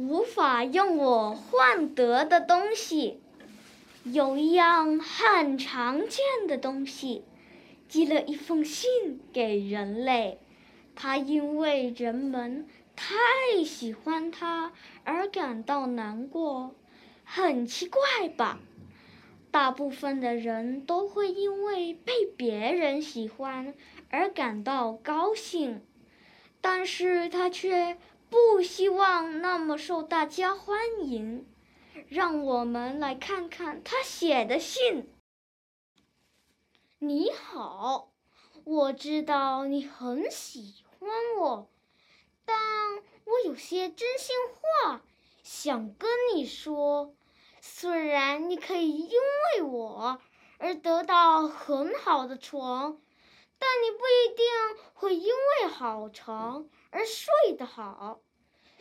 无法用我换得的东西。有一样很常见的东西，寄了一封信给人类。它因为人们太喜欢它而感到难过，很奇怪吧？大部分的人都会因为被别人喜欢而感到高兴，但是他却不希望那么受大家欢迎。让我们来看看他写的信。你好，我知道你很喜欢我，但我有些真心话想跟你说。虽然你可以因为我而得到很好的床，但你不一定会因为好床而睡得好。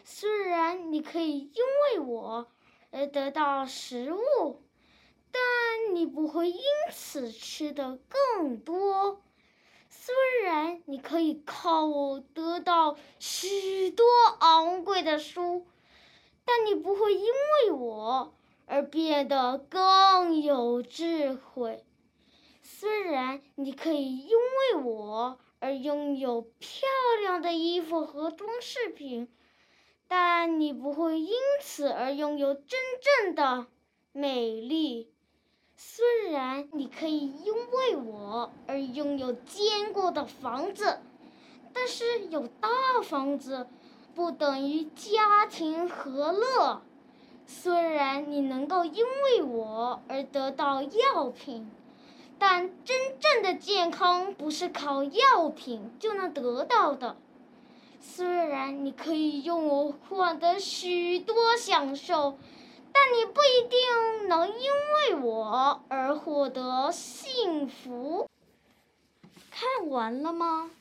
虽然你可以因为我。而得到食物，但你不会因此吃的更多。虽然你可以靠我得到许多昂贵的书，但你不会因为我而变得更有智慧。虽然你可以因为我而拥有漂亮的衣服和装饰品。但你不会因此而拥有真正的美丽。虽然你可以因为我而拥有坚固的房子，但是有大房子不等于家庭和乐。虽然你能够因为我而得到药品，但真正的健康不是靠药品就能得到的。虽然你可以用我换得许多享受，但你不一定能因为我而获得幸福。看完了吗？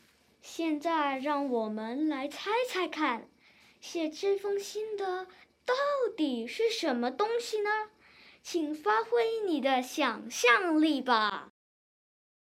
现在让我们来猜猜看，写这封信的到底是什么东西呢？请发挥你的想象力吧。